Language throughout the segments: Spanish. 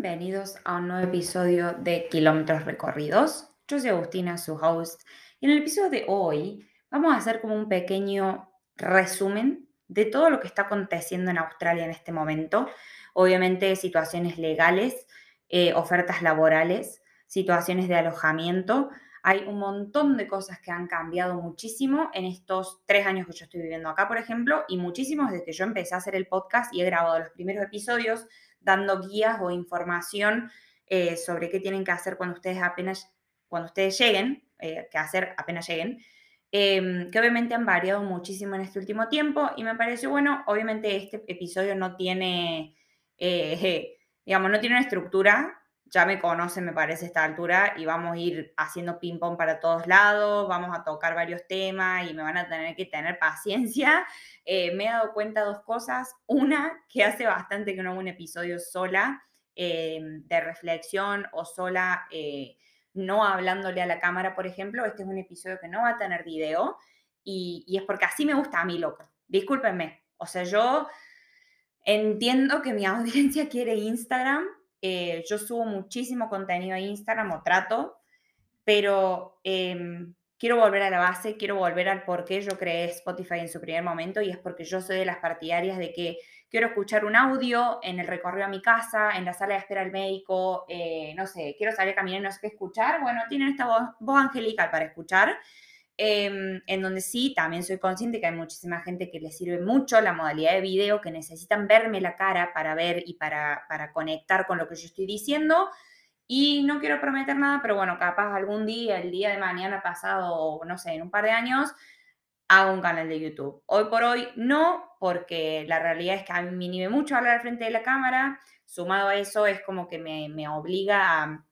Bienvenidos a un nuevo episodio de Kilómetros Recorridos. Yo soy Agustina, su host, y en el episodio de hoy vamos a hacer como un pequeño resumen de todo lo que está aconteciendo en Australia en este momento. Obviamente situaciones legales, eh, ofertas laborales, situaciones de alojamiento. Hay un montón de cosas que han cambiado muchísimo en estos tres años que yo estoy viviendo acá, por ejemplo, y muchísimos desde que yo empecé a hacer el podcast y he grabado los primeros episodios dando guías o información eh, sobre qué tienen que hacer cuando ustedes apenas, cuando ustedes lleguen, eh, que hacer apenas lleguen, em, que obviamente han variado muchísimo en este último tiempo. Y me pareció bueno, obviamente este episodio no tiene, eh, digamos, no tiene una estructura, ya me conocen, me parece, a esta altura, y vamos a ir haciendo ping-pong para todos lados, vamos a tocar varios temas y me van a tener que tener paciencia. Eh, me he dado cuenta de dos cosas. Una, que hace bastante que no hago un episodio sola eh, de reflexión o sola, eh, no hablándole a la cámara, por ejemplo. Este es un episodio que no va a tener video y es porque así me gusta a mí, loco. Discúlpenme. O sea, yo entiendo que mi audiencia quiere Instagram eh, yo subo muchísimo contenido a Instagram o trato, pero em, quiero volver a la base, quiero volver al por qué yo creé Spotify en su primer momento y es porque yo soy de las partidarias de que quiero escuchar un audio en el recorrido a mi casa, en la sala de espera al médico, eh, no sé, quiero salir a caminar y no sé qué escuchar. Bueno, tienen esta voz, voz angelical para escuchar. Em, en donde sí, también soy consciente que hay muchísima gente que le sirve mucho la modalidad de video, que necesitan verme la cara para ver y para, para conectar con lo que yo estoy diciendo. Y no quiero prometer nada, pero bueno, capaz algún día, el día de mañana pasado, no sé, en un par de años, hago un canal de YouTube. Hoy por hoy no, porque la realidad es que a mí me inhibe mucho hablar al frente de la cámara. Sumado a eso, es como que me, me obliga a,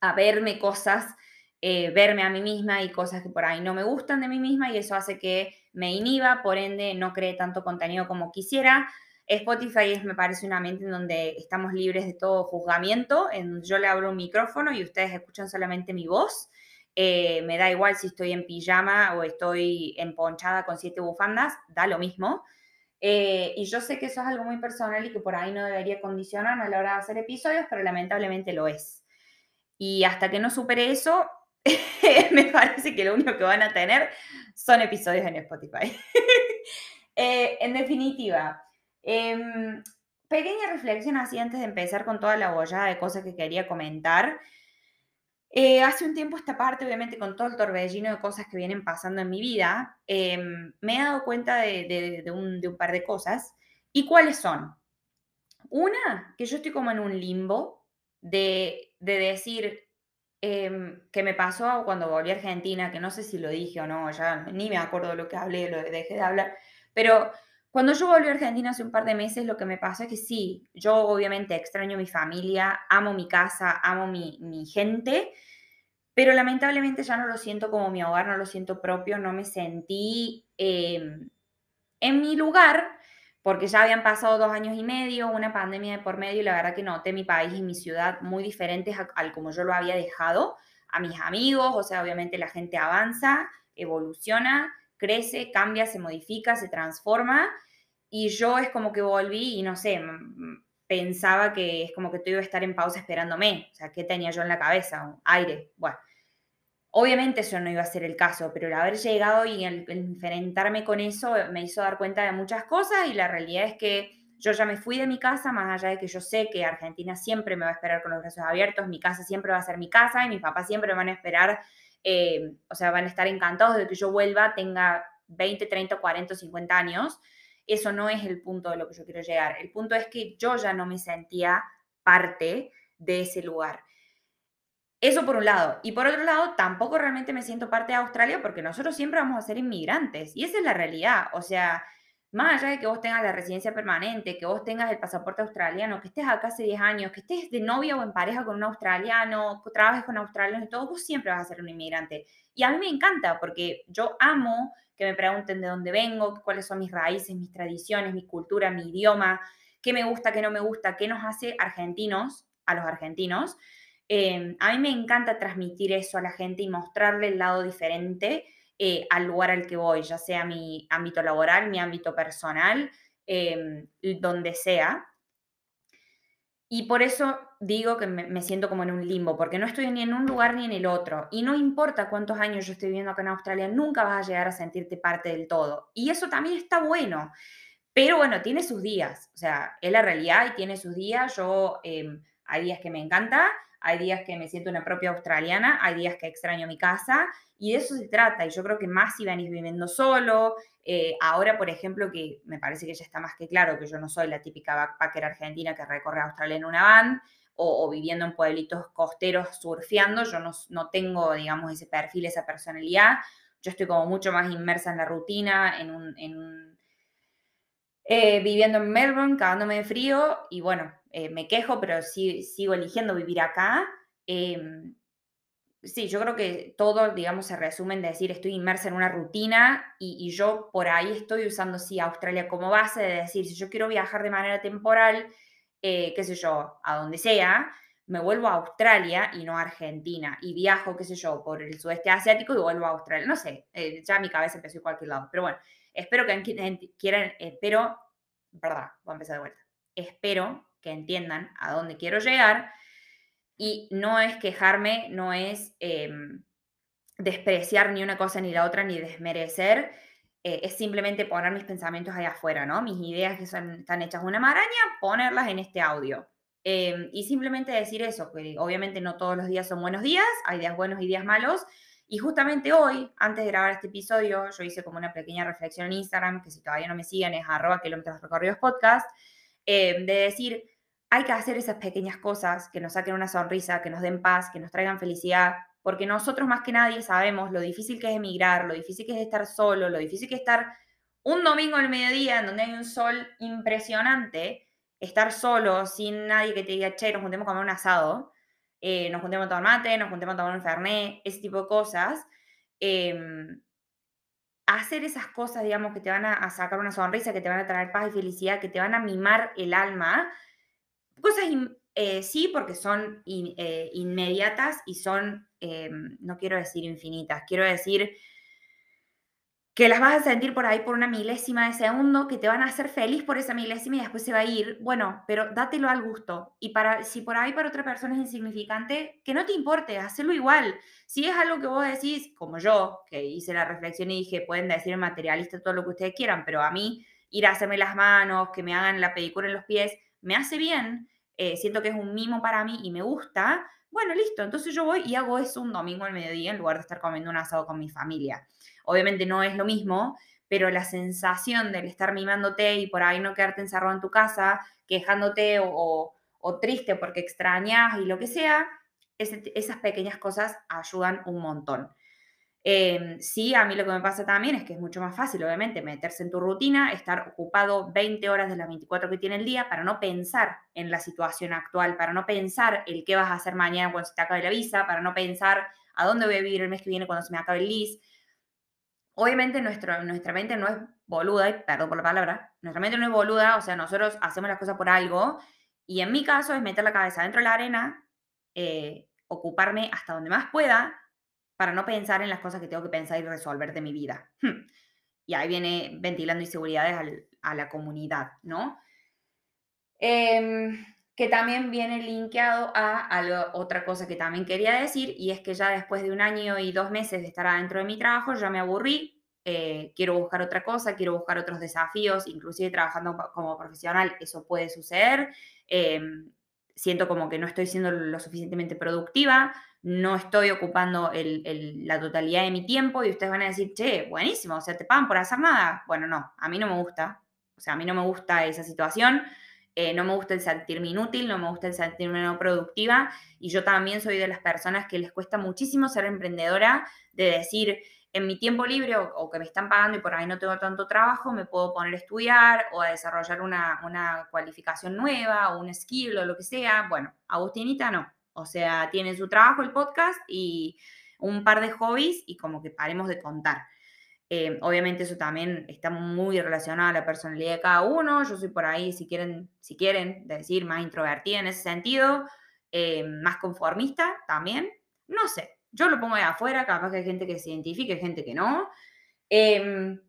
a verme cosas eh, verme a mí misma y cosas que por ahí no me gustan de mí misma y eso hace que me inhiba, por ende no cree tanto contenido como quisiera. Spotify es, me parece, un ambiente en donde estamos libres de todo juzgamiento, en yo le abro un micrófono y ustedes escuchan solamente mi voz. Eh, me da igual si estoy en pijama o estoy emponchada con siete bufandas, da lo mismo. Eh, y yo sé que eso es algo muy personal y que por ahí no debería condicionarme a la hora de hacer episodios, pero lamentablemente lo es. Y hasta que no supere eso, me parece que lo único que van a tener son episodios en Spotify. Eh, en definitiva, em, pequeña reflexión así antes de empezar con toda la bollada de cosas que quería comentar. Eh, hace un tiempo esta parte, obviamente con todo el torbellino de cosas que vienen pasando en mi vida, em, me he dado cuenta de, un, par de cosas. ¿Y cuáles son? Una, que yo estoy como en un limbo de decir, Em, que me pasó cuando volví a Argentina, que no sé si lo dije o no, ya ni me acuerdo lo que hablé, lo dejé de hablar, pero cuando yo volví a Argentina hace un par de meses, lo que me pasó es que sí, yo obviamente extraño mi familia, amo mi casa, amo mi, mi gente, pero lamentablemente ya no lo siento como mi hogar, no lo siento propio, no me sentí em, en mi lugar porque ya habían pasado dos años y medio, una pandemia de por medio, y la verdad que noté mi país y mi ciudad muy diferentes al como yo lo había dejado, a mis amigos, o sea, obviamente la gente avanza, evoluciona, crece, cambia, se modifica, se transforma, y yo es como que volví y no sé, pensaba que es como que tú iba a estar en pausa esperándome, o sea, ¿qué tenía yo en la cabeza? Aire, bueno. Obviamente eso no iba a ser el caso, pero el haber llegado y enfrentarme con eso me hizo dar cuenta de muchas cosas y la realidad es que yo ya me fui de mi casa, más allá de que yo sé que Argentina siempre me va a esperar con los brazos abiertos, mi casa siempre va a ser mi casa y mis papás siempre van a esperar, eh, o sea, van a estar encantados de que yo vuelva, tenga 20, 30, 40, 50 años. Eso no es el punto de lo que yo quiero llegar. El punto es que yo ya no me sentía parte de ese lugar. Eso por un lado. Y por otro lado, tampoco realmente me siento parte de Australia porque nosotros siempre vamos a ser inmigrantes. Y esa es la realidad. O sea, más allá de que vos tengas la residencia permanente, que vos tengas el pasaporte australiano, que estés acá hace 10 años, que estés de novia o en pareja con un australiano, que trabajes con australianos y todo, vos siempre vas a ser un inmigrante. Y a mí me encanta porque yo amo que me pregunten de dónde vengo, cuáles son mis raíces, mis tradiciones, mi cultura, mi idioma, qué me gusta, qué no me gusta, qué nos hace argentinos a los argentinos. Em, a mí me encanta transmitir eso a la gente y mostrarle el lado diferente eh, al lugar al que voy, ya sea mi ámbito laboral, mi ámbito personal, em, donde sea. Y por eso digo que me, siento como en un limbo, porque no estoy ni en un lugar ni en el otro. Y no importa cuántos años yo estoy viviendo acá en Australia, nunca vas a llegar a sentirte parte del todo. Y eso también está bueno. Pero bueno, tiene sus días. O sea, es la realidad y tiene sus días. Yo em, hay días que me encanta, hay días que me siento una propia australiana, hay días que extraño mi casa y de eso se trata. Y yo creo que más si venís viviendo solo. Eh, ahora, por ejemplo, que me parece que ya está más que claro que yo no soy la típica backpacker argentina que recorre Australia en una van o, viviendo en pueblitos costeros surfeando. Yo no, tengo, digamos, ese perfil, esa personalidad. Yo estoy como mucho más inmersa en la rutina, en un, eh, viviendo en Melbourne, cagándome de frío y bueno, eh, me quejo, pero sí, sigo eligiendo vivir acá. Em, sí, yo creo que todo, digamos, se resume en decir estoy inmersa en una rutina y, yo por ahí estoy usando, sí, Australia como base de decir, si yo quiero viajar de manera temporal, eh, qué sé yo, a donde sea, me vuelvo a Australia y no a Argentina y viajo, qué sé yo, por el sudeste asiático y vuelvo a Australia. No sé, eh, ya mi cabeza empezó a cualquier lado, pero bueno, espero que quieran, espero, verdad, voy a empezar de vuelta. Espero que entiendan a dónde quiero llegar y no es quejarme, no es em, despreciar ni una cosa ni la otra, ni desmerecer, eh, es simplemente poner mis pensamientos ahí afuera, ¿no? Mis ideas que son, están hechas una maraña, ponerlas en este audio. Em, y simplemente decir eso, que obviamente no todos los días son buenos días, hay días buenos y días malos. Y justamente hoy, antes de grabar este episodio, yo hice como una pequeña reflexión en Instagram, que si todavía no me siguen es arroba kilómetros recorridos podcast, em, de decir, hay que hacer esas pequeñas cosas que nos saquen una sonrisa, que nos den paz, que nos traigan felicidad, porque nosotros más que nadie sabemos lo difícil que es emigrar, lo difícil que es estar solo, lo difícil que es estar un domingo al mediodía en donde hay un sol impresionante, estar solo, sin nadie que te diga, che, nos juntemos a comer un asado, eh, nos juntemos a tomar mate, nos juntemos a tomar un fernet, ese tipo de cosas. Em, hacer esas cosas, digamos, que te van a, sacar una sonrisa, que te van a traer paz y felicidad, que te van a mimar el alma, Cosas eh, sí, porque son eh, inmediatas y son, eh, no quiero decir infinitas, quiero decir que las vas a sentir por ahí por una milésima de segundo, que te van a hacer feliz por esa milésima y después se va a ir. Bueno, pero dátelo al gusto. Y para, si por ahí para otra persona es insignificante, que no te importe, hazlo igual. Si es algo que vos decís, como yo, que hice la reflexión y dije, pueden decir materialista todo lo que ustedes quieran, pero a mí ir a hacerme las manos, que me hagan la pedicura en los pies, me hace bien, eh, siento que es un mimo para mí y me gusta, bueno, listo, entonces yo voy y hago eso un domingo al mediodía en lugar de estar comiendo un asado con mi familia. Obviamente no es lo mismo, pero la sensación del estar mimándote y por ahí no quedarte encerrado en tu casa, quejándote o, triste porque extrañas y lo que sea, esas pequeñas cosas ayudan un montón. Em, sí, a mí lo que me pasa también es que es mucho más fácil, obviamente, meterse en tu rutina, estar ocupado 20 horas de las 24 que tiene el día para no pensar en la situación actual, para no pensar el qué vas a hacer mañana cuando se te acabe la visa, para no pensar a dónde voy a vivir el mes que viene cuando se me acabe el lease. Obviamente nuestra mente no es boluda, perdón por la palabra, nuestra mente no es boluda, o sea, nosotros hacemos las cosas por algo, y en mi caso es meter la cabeza dentro de la arena, eh, ocuparme hasta donde más pueda, para no pensar en las cosas que tengo que pensar y resolver de mi vida. Hmm. Y ahí viene ventilando inseguridades a la comunidad, ¿no? Em, que también viene linkeado a, otra cosa que también quería decir, y es que ya después de un año y dos meses de estar adentro de mi trabajo, ya me aburrí, eh, quiero buscar otra cosa, quiero buscar otros desafíos, inclusive trabajando como profesional, eso puede suceder. Em, siento como que no estoy siendo lo suficientemente productiva, no estoy ocupando la totalidad de mi tiempo y ustedes van a decir, che, buenísimo, o sea, te pagan por hacer nada. Bueno, no, a mí no me gusta, o sea, a mí no me gusta esa situación, eh, no me gusta el sentirme inútil, no me gusta el sentirme no productiva y yo también soy de las personas que les cuesta muchísimo ser emprendedora, de decir, en mi tiempo libre o, que me están pagando y por ahí no tengo tanto trabajo, me puedo poner a estudiar o a desarrollar una, una cualificación nueva o un skill o lo que sea. Bueno, Agustinita no. O sea, tiene su trabajo, el podcast y un par de hobbies y como que paremos de contar. Eh, obviamente eso también está muy relacionado a la personalidad de cada uno. Yo soy por ahí, si quieren, si quieren decir, más introvertida en ese sentido, eh, más conformista también. No sé, yo lo pongo de afuera, capaz que hay gente que se identifique, gente que no. Em,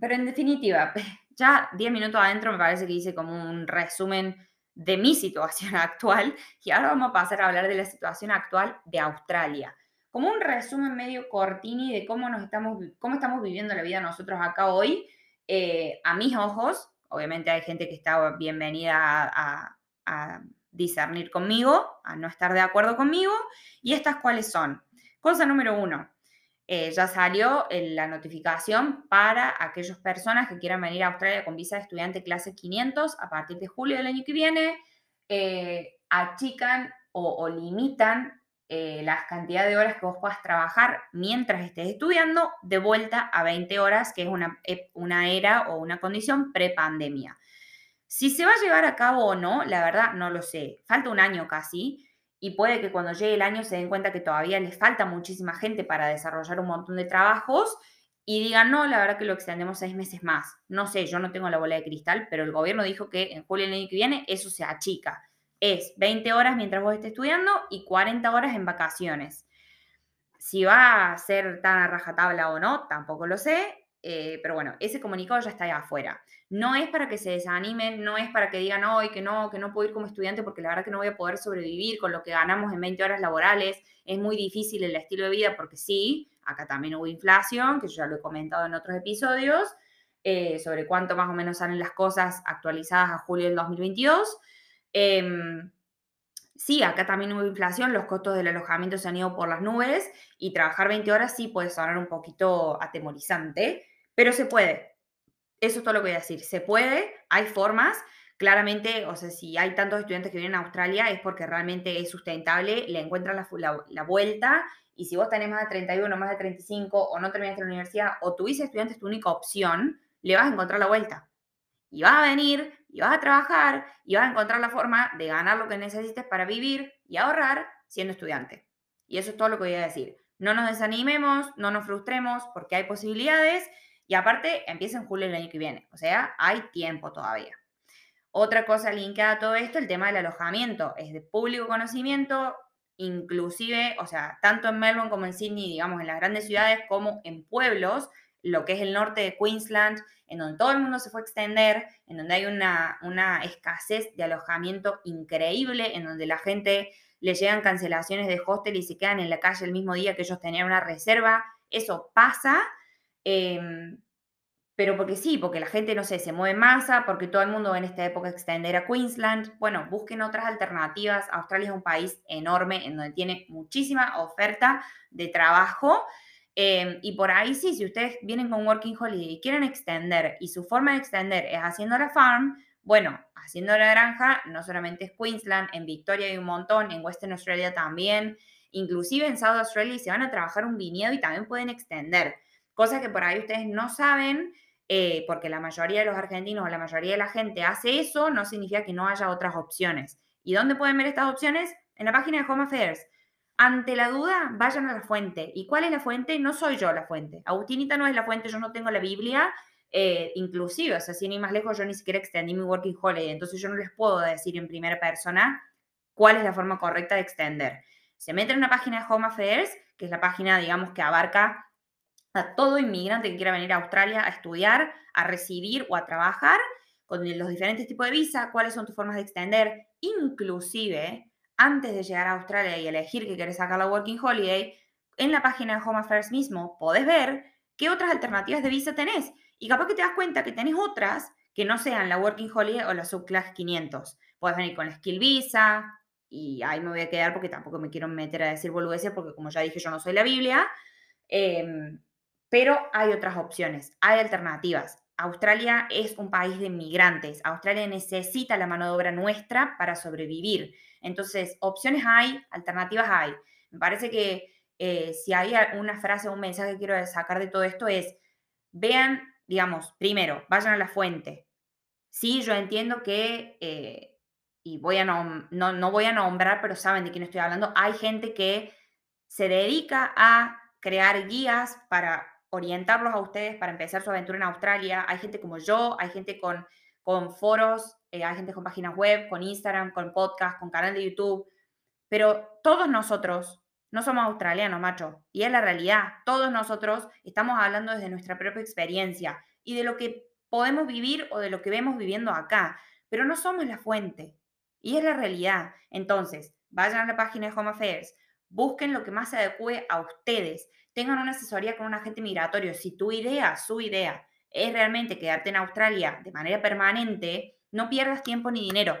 pero en definitiva, ya 10 minutos adentro me parece que hice como un resumen de mi situación actual y ahora vamos a pasar a hablar de la situación actual de Australia. Como un resumen medio cortini de cómo, nos estamos, cómo estamos viviendo la vida nosotros acá hoy, eh, a mis ojos, obviamente hay gente que está bienvenida a, a discernir conmigo, a no estar de acuerdo conmigo, y estas cuáles son. Cosa número uno, eh, ya salió la notificación para aquellas personas que quieran venir a Australia con visa de estudiante clase 500 a partir de julio del año que viene. Eh, achican o, limitan eh, las cantidades de horas que vos puedas trabajar mientras estés estudiando de vuelta a 20 horas, que es una, una era o una condición pre-pandemia. Si se va a llevar a cabo o no, la verdad no lo sé. Falta un año casi y puede que cuando llegue el año se den cuenta que todavía les falta muchísima gente para desarrollar un montón de trabajos y digan, no, la verdad que lo extendemos seis meses más. No sé, yo no tengo la bola de cristal, pero el gobierno dijo que en julio del año que viene eso se achica. Es 20 horas mientras vos estés estudiando y 40 horas en vacaciones. Si va a ser tan a rajatabla o no, tampoco lo sé, eh, pero bueno, ese comunicado ya está ahí afuera. No es para que se desanimen, no es para que digan hoy que no, que no puedo ir como estudiante porque la verdad que no voy a poder sobrevivir con lo que ganamos en 20 horas laborales. Es muy difícil el estilo de vida porque sí, acá también hubo inflación, que yo ya lo he comentado en otros episodios, eh, sobre cuánto más o menos salen las cosas actualizadas a julio del 2022. Em, sí, acá también hubo inflación, los costos del alojamiento se han ido por las nubes y trabajar 20 horas sí puede sonar un poquito atemorizante, pero se puede. Eso es todo lo que voy a decir. Se puede, hay formas. Claramente, o sea, si hay tantos estudiantes que vienen a Australia es porque realmente es sustentable, le encuentran la, vuelta y si vos tenés más de 31, más de 35 o no terminaste la universidad o tuviste estudiantes tu única opción, le vas a encontrar la vuelta. Y vas a venir, y vas a trabajar, y vas a encontrar la forma de ganar lo que necesites para vivir y ahorrar siendo estudiante. Y eso es todo lo que voy a decir. No nos desanimemos, no nos frustremos, porque hay posibilidades y aparte, empieza en julio del año que viene. O sea, hay tiempo todavía. Otra cosa linkada a todo esto, el tema del alojamiento. Es de público conocimiento, inclusive, o sea, tanto en Melbourne como en Sydney, digamos, en las grandes ciudades, como en pueblos, lo que es el norte de Queensland, en donde todo el mundo se fue a extender, en donde hay una, una escasez de alojamiento increíble, en donde la gente le llegan cancelaciones de hostel y se quedan en la calle el mismo día que ellos tenían una reserva. Eso pasa Em, pero porque sí, porque la gente, no sé, se mueve en masa, porque todo el mundo en esta época extender a Queensland. Bueno, busquen otras alternativas. Australia es un país enorme en donde tiene muchísima oferta de trabajo. Em, y por ahí sí, si ustedes vienen con Working Holiday y quieren extender y su forma de extender es haciendo la farm, bueno, haciendo la granja no solamente es Queensland, en Victoria hay un montón, en Western Australia también, inclusive en South Australia se van a trabajar un viñedo y también pueden extender. Cosas que por ahí ustedes no saben, eh, porque la mayoría de los argentinos o la mayoría de la gente hace eso, no significa que no haya otras opciones. ¿Y dónde pueden ver estas opciones? En la página de Home Affairs. Ante la duda, vayan a la fuente. ¿Y cuál es la fuente? No soy yo la fuente. Agustinita no es la fuente, yo no tengo la Biblia. Eh, inclusive, o sea, si ni más lejos, yo ni siquiera extendí mi Working Holiday, entonces yo no les puedo decir en primera persona cuál es la forma correcta de extender. Se meten en una página de Home Affairs, que es la página, digamos, que abarca a todo inmigrante que quiera venir a Australia a estudiar, a recibir o a trabajar con los diferentes tipos de visa, cuáles son tus formas de extender, inclusive antes de llegar a Australia y elegir que quieres sacar la Working Holiday, en la página de Home Affairs mismo podés ver qué otras alternativas de visa tenés. Y capaz que te das cuenta que tenés otras que no sean la Working Holiday o la Subclass 500. Puedes venir con la Skill Visa, y ahí me voy a quedar porque tampoco me quiero meter a decir boludeces, porque como ya dije, yo no soy la Biblia. Eh, pero hay otras opciones, hay alternativas. Australia es un país de migrantes. Australia necesita la mano de obra nuestra para sobrevivir. Entonces, opciones hay, alternativas hay. Me parece que eh, si hay una frase o un mensaje que quiero sacar de todo esto es, vean, digamos, primero, vayan a la fuente. Sí, yo entiendo que, eh, y voy a no, no voy a nombrar, pero saben de quién estoy hablando, hay gente que se dedica a crear guías para orientarlos a ustedes para empezar su aventura en Australia. Hay gente como yo, hay gente con, con foros, eh, hay gente con páginas web, con Instagram, con podcast, con canal de YouTube, pero todos nosotros no somos australianos, macho, y es la realidad. Todos nosotros estamos hablando desde nuestra propia experiencia y de lo que podemos vivir o de lo que vemos viviendo acá, pero no somos la fuente. Y es la realidad. Entonces, vayan a la página de Home Affairs, busquen lo que más se adecue a ustedes, tengan una asesoría con un agente migratorio. Si tu idea, su idea, es realmente quedarte en Australia de manera permanente, no pierdas tiempo ni dinero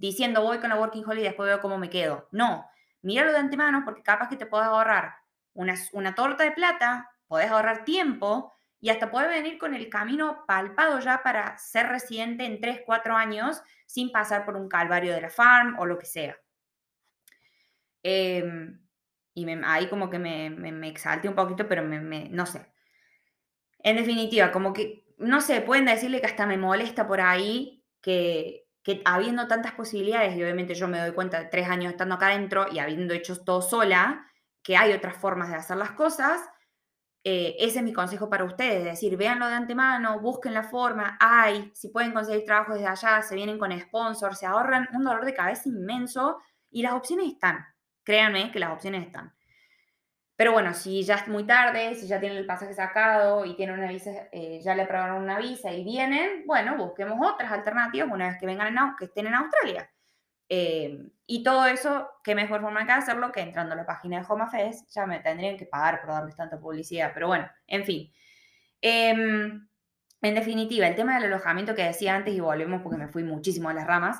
diciendo voy con la Working Holiday y después veo cómo me quedo. No, míralo de antemano porque capaz que te puedes ahorrar una, una torta de plata, puedes ahorrar tiempo y hasta puedes venir con el camino palpado ya para ser residente en 3, 4 años sin pasar por un calvario de la farm o lo que sea. Em, y ahí como que me, me, exalté un poquito, pero me, no sé. En definitiva, como que, no sé, pueden decirle que hasta me molesta por ahí que, que habiendo tantas posibilidades, y obviamente yo me doy cuenta de tres años estando acá adentro y habiendo hecho todo sola, que hay otras formas de hacer las cosas, eh, ese es mi consejo para ustedes, es decir, véanlo de antemano, busquen la forma, hay, si pueden conseguir trabajo desde allá, se vienen con sponsors, se ahorran un dolor de cabeza inmenso y las opciones están, créanme que las opciones están. Pero bueno, si ya es muy tarde, si ya tienen el pasaje sacado y tienen una visa, eh, ya le aprobaron una visa y vienen, bueno, busquemos otras alternativas una vez que vengan en, que estén en Australia. Eh, y todo eso, qué mejor forma que hacerlo que entrando a la página de Home Affairs, ya me tendrían que pagar por darles tanta publicidad, pero bueno, en fin. Em, en definitiva, el tema del alojamiento que decía antes, y volvemos porque me fui muchísimo a las ramas,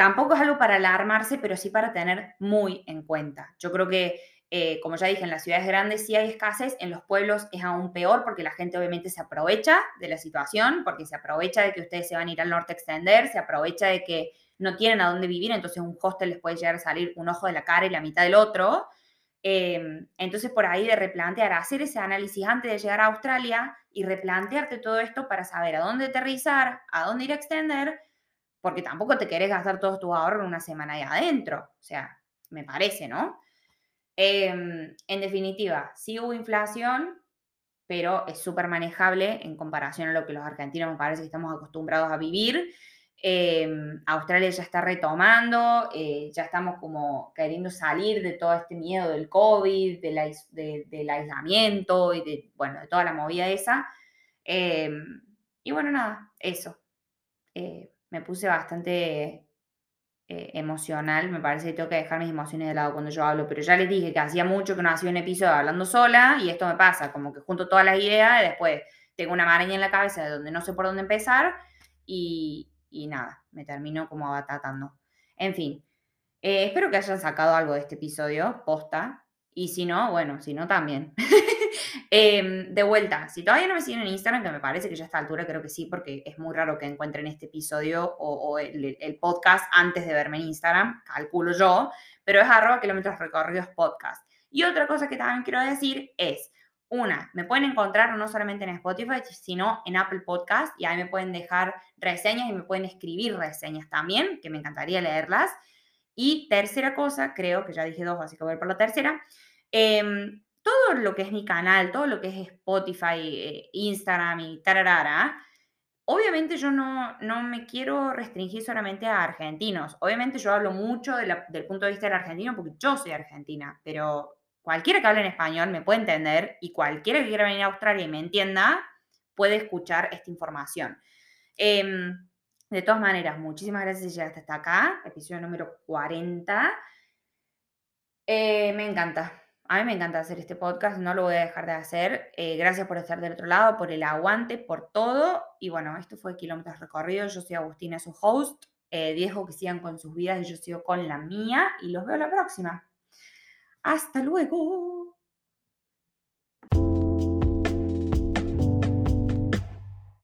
tampoco es algo para alarmarse, pero sí para tener muy en cuenta. Yo creo que eh, como ya dije, en las ciudades grandes sí hay escasez, en los pueblos es aún peor porque la gente obviamente se aprovecha de la situación, porque se aprovecha de que ustedes se van a ir al norte a extender, se aprovecha de que no tienen a dónde vivir, entonces un hostel les puede llegar a salir un ojo de la cara y la mitad del otro. Em, entonces por ahí de replantear, hacer ese análisis antes de llegar a Australia y replantearte todo esto para saber a dónde aterrizar, a dónde ir a extender, porque tampoco te querés gastar todos tus ahorros en una semana ahí adentro. O sea, me parece, ¿no? Em, en definitiva, sí hubo inflación, pero es súper manejable en comparación a lo que los argentinos me parece que estamos acostumbrados a vivir. Em, Australia ya está retomando, eh, ya estamos como queriendo salir de todo este miedo del COVID, del aislamiento y de, bueno, de toda la movida esa. Em, y bueno, nada, eso. Me puse bastante eh, emocional, me parece que tengo que dejar mis emociones de lado cuando yo hablo, pero ya les dije que hacía mucho que no hacía un episodio hablando sola y esto me pasa, como que junto todas las ideas y después tengo una maraña en la cabeza de donde no sé por dónde empezar y, y nada, me termino como abatatando. En fin, eh, espero que hayan sacado algo de este episodio, posta, y si no, bueno, si no también. Em, de vuelta, si todavía no me siguen en Instagram, que me parece que ya a esta altura creo que sí, porque es muy raro que encuentren este episodio o, el, podcast antes de verme en Instagram, calculo yo, pero es arroba kilómetros recorridos podcast. Y otra cosa que también quiero decir es, una, me pueden encontrar no solamente en Spotify, sino en Apple Podcast y ahí me pueden dejar reseñas y me pueden escribir reseñas también, que me encantaría leerlas. Y tercera cosa, creo que ya dije dos, así que voy por la tercera. Em, todo lo que es mi canal, todo lo que es Spotify, eh, Instagram y tararara, obviamente yo no, no me quiero restringir solamente a argentinos. Obviamente yo hablo mucho del punto de vista del argentino porque yo soy argentina, pero cualquiera que hable en español me puede entender y cualquiera que quiera venir a Australia y me entienda puede escuchar esta información. Em, de todas maneras, muchísimas gracias si llegaste hasta acá, episodio número 40. Eh, me encanta, a mí me encanta hacer este podcast, no lo voy a dejar de hacer. Eh, gracias por estar del otro lado, por el aguante, por todo. Y bueno, esto fue Kilómetros Recorridos. Yo soy Agustina, su host. Eh, dejo que sigan con sus vidas y yo sigo con la mía. Y los veo la próxima. Hasta luego.